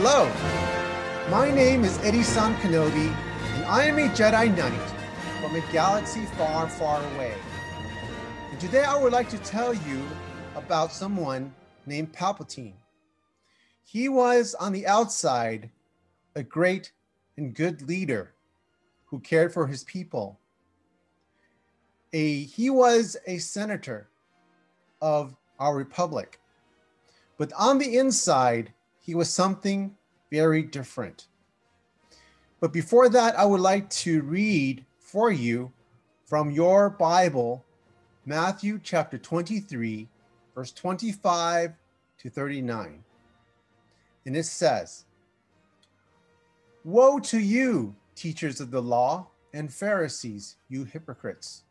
Hello, my name is Eddie-san Kenobi, and I am a Jedi Knight from a galaxy far, far away. And today I would like to tell you about someone named Palpatine. He was on the outside a great and good leader who cared for his people. A, he was a senator of our republic. But on the inside, he was something very different. But before that, I would like to read for you from your Bible, Matthew chapter 23, verse 25 to 39. And it says, Woe to you, teachers of the law and Pharisees, you hypocrites!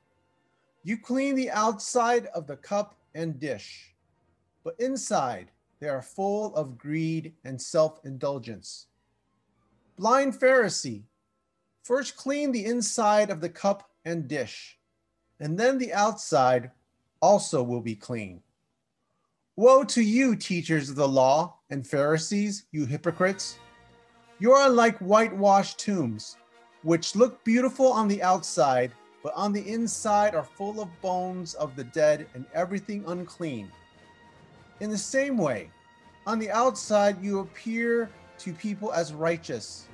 You clean the outside of the cup and dish, but inside they are full of greed and self indulgence. Blind Pharisee, first clean the inside of the cup and dish, and then the outside also will be clean. Woe to you, teachers of the law and Pharisees, you hypocrites! You are like whitewashed tombs, which look beautiful on the outside, but on the inside are full of bones of the dead and everything unclean. In the same way, on the outside you appear to people as righteous,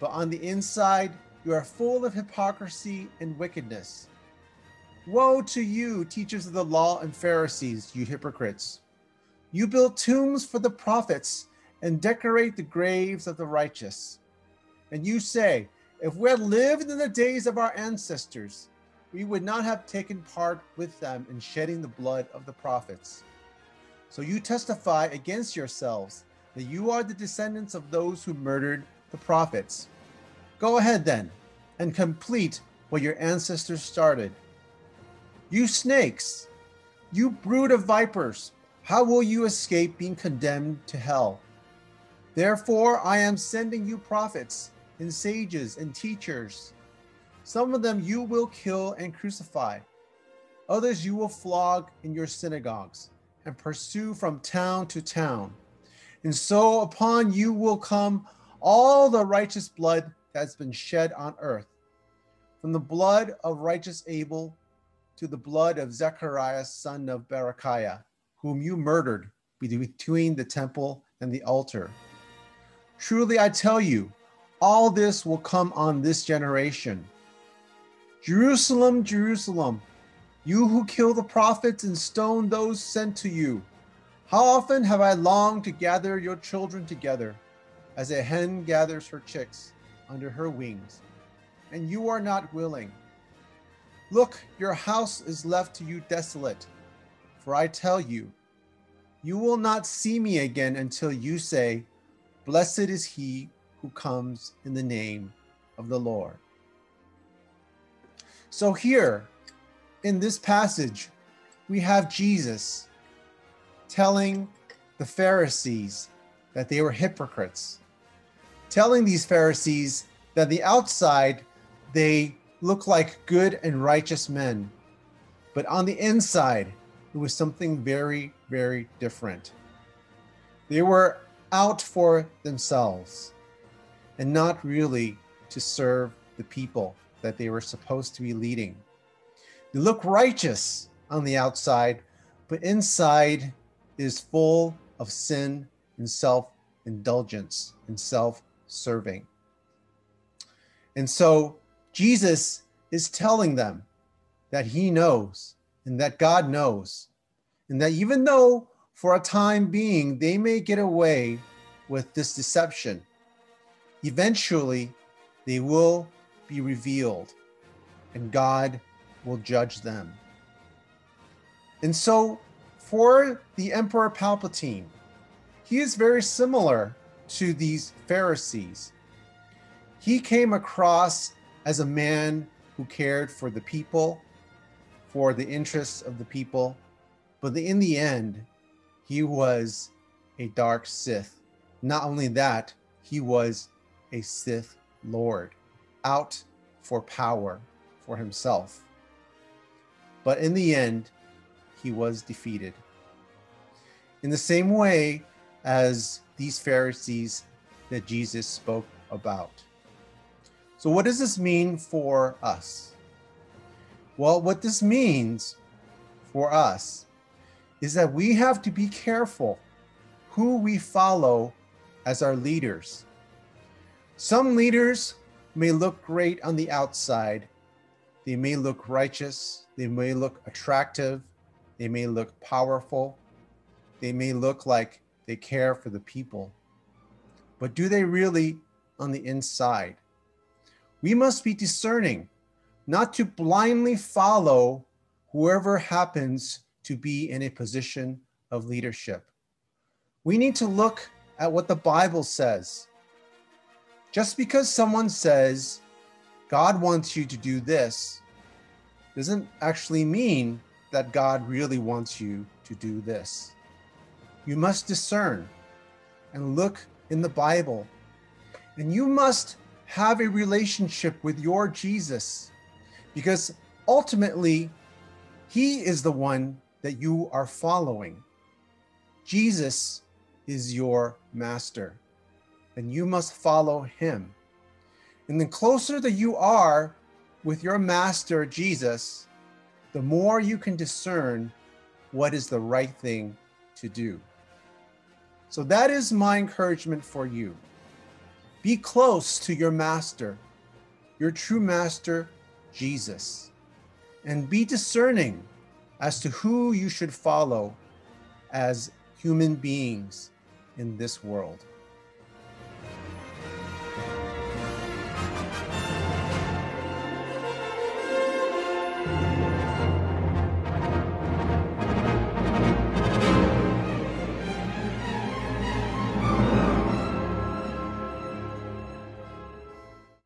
but on the inside you are full of hypocrisy and wickedness. Woe to you, teachers of the law and Pharisees, you hypocrites! You build tombs for the prophets and decorate the graves of the righteous. And you say, if we had lived in the days of our ancestors, we would not have taken part with them in shedding the blood of the prophets. So you testify against yourselves that you are the descendants of those who murdered the prophets. Go ahead then and complete what your ancestors started. You snakes, you brood of vipers, how will you escape being condemned to hell? Therefore, I am sending you prophets and sages and teachers. Some of them you will kill and crucify, others you will flog in your synagogues and pursue from town to town. And so upon you will come all the righteous blood that has been shed on earth, from the blood of righteous Abel to the blood of Zechariah, son of Berechiah, whom you murdered between the temple and the altar. Truly I tell you, all this will come on this generation. Jerusalem, Jerusalem, you who kill the prophets and stone those sent to you. How often have I longed to gather your children together, as a hen gathers her chicks under her wings, and you are not willing. Look, your house is left to you desolate. For I tell you, you will not see me again until you say, Blessed is he who comes in the name of the Lord. So, here in this passage, we have Jesus telling the Pharisees that they were hypocrites, telling these Pharisees that the outside they look like good and righteous men, but on the inside, it was something very, very different. They were out for themselves and not really to serve the people that they were supposed to be leading. They look righteous on the outside, but inside is full of sin and self indulgence and self serving. And so Jesus is telling them that he knows and that God knows, and that even though for a time being they may get away with this deception, Eventually, they will be revealed and God will judge them. And so, for the Emperor Palpatine, he is very similar to these Pharisees. He came across as a man who cared for the people, for the interests of the people, but in the end, he was a dark Sith. Not only that, he was a Sith Lord, out for power for himself. But in the end, he was defeated. In the same way as these Pharisees that Jesus spoke about. So, what does this mean for us? Well, what this means for us is that we have to be careful who we follow as our leaders. Some leaders may look great on the outside, they may look righteous, they may look attractive, they may look powerful, they may look like they care for the people. But do they really on the inside? We must be discerning, not to blindly follow whoever happens to be in a position of leadership. We need to look at what the Bible says. Just because someone says, God wants you to do this, doesn't actually mean that God really wants you to do this. You must discern and look in the Bible. And you must have a relationship with your Jesus because ultimately, He is the one that you are following. Jesus is your master, and you must follow Him. And the closer that you are with your master, Jesus, the more you can discern what is the right thing to do. So that is my encouragement for you. Be close to your master, your true master, Jesus, and be discerning as to who you should follow as human beings in this world.